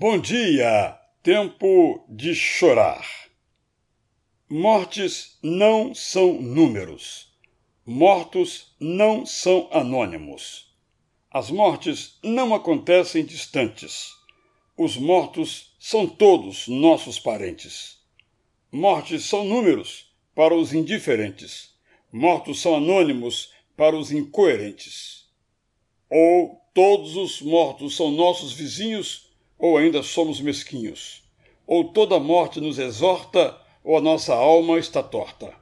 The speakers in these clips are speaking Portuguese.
Bom dia, tempo de chorar. Mortes não são números. Mortos não são anônimos. As mortes não acontecem distantes. Os mortos são todos nossos parentes. Mortes são números para os indiferentes. Mortos são anônimos para os incoerentes. Ou todos os mortos são nossos vizinhos ou ainda somos mesquinhos, ou toda morte nos exorta, ou a nossa alma está torta.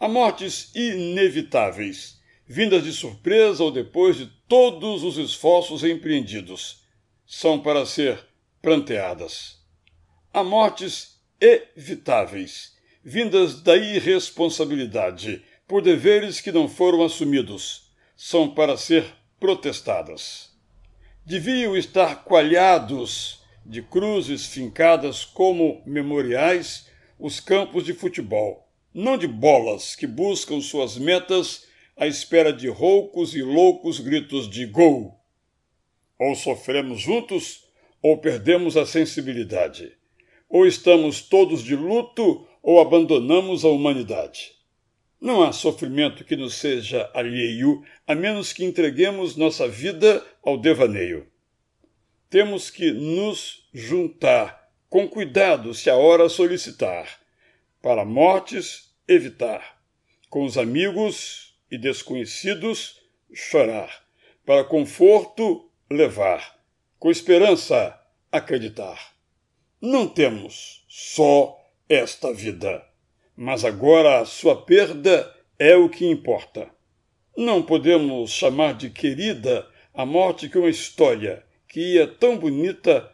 Há mortes inevitáveis, vindas de surpresa ou depois de todos os esforços empreendidos. São para ser pranteadas. Há mortes evitáveis, vindas da irresponsabilidade, por deveres que não foram assumidos. São para ser protestadas deviam estar coalhados de cruzes fincadas como memoriais os campos de futebol, não de bolas que buscam suas metas à espera de roucos e loucos gritos de gol. Ou sofremos juntos, ou perdemos a sensibilidade. Ou estamos todos de luto, ou abandonamos a humanidade. Não há sofrimento que nos seja alheio, a menos que entreguemos nossa vida ao devaneio. Temos que nos juntar, com cuidado se a hora solicitar, para mortes evitar, com os amigos e desconhecidos chorar, para conforto levar, com esperança acreditar. Não temos só esta vida mas agora a sua perda é o que importa. Não podemos chamar de querida a morte que uma história, que ia tão bonita,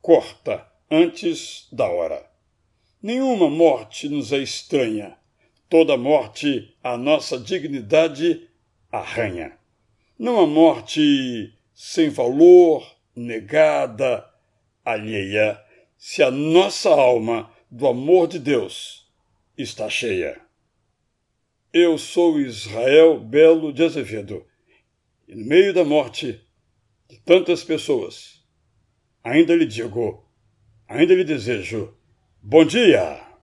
corta antes da hora. Nenhuma morte nos é estranha. Toda morte a nossa dignidade arranha. Não há morte sem valor, negada, alheia, se a nossa alma do amor de Deus está cheia. Eu sou Israel Belo de Azevedo, e no meio da morte de tantas pessoas, ainda lhe digo, ainda lhe desejo, bom dia!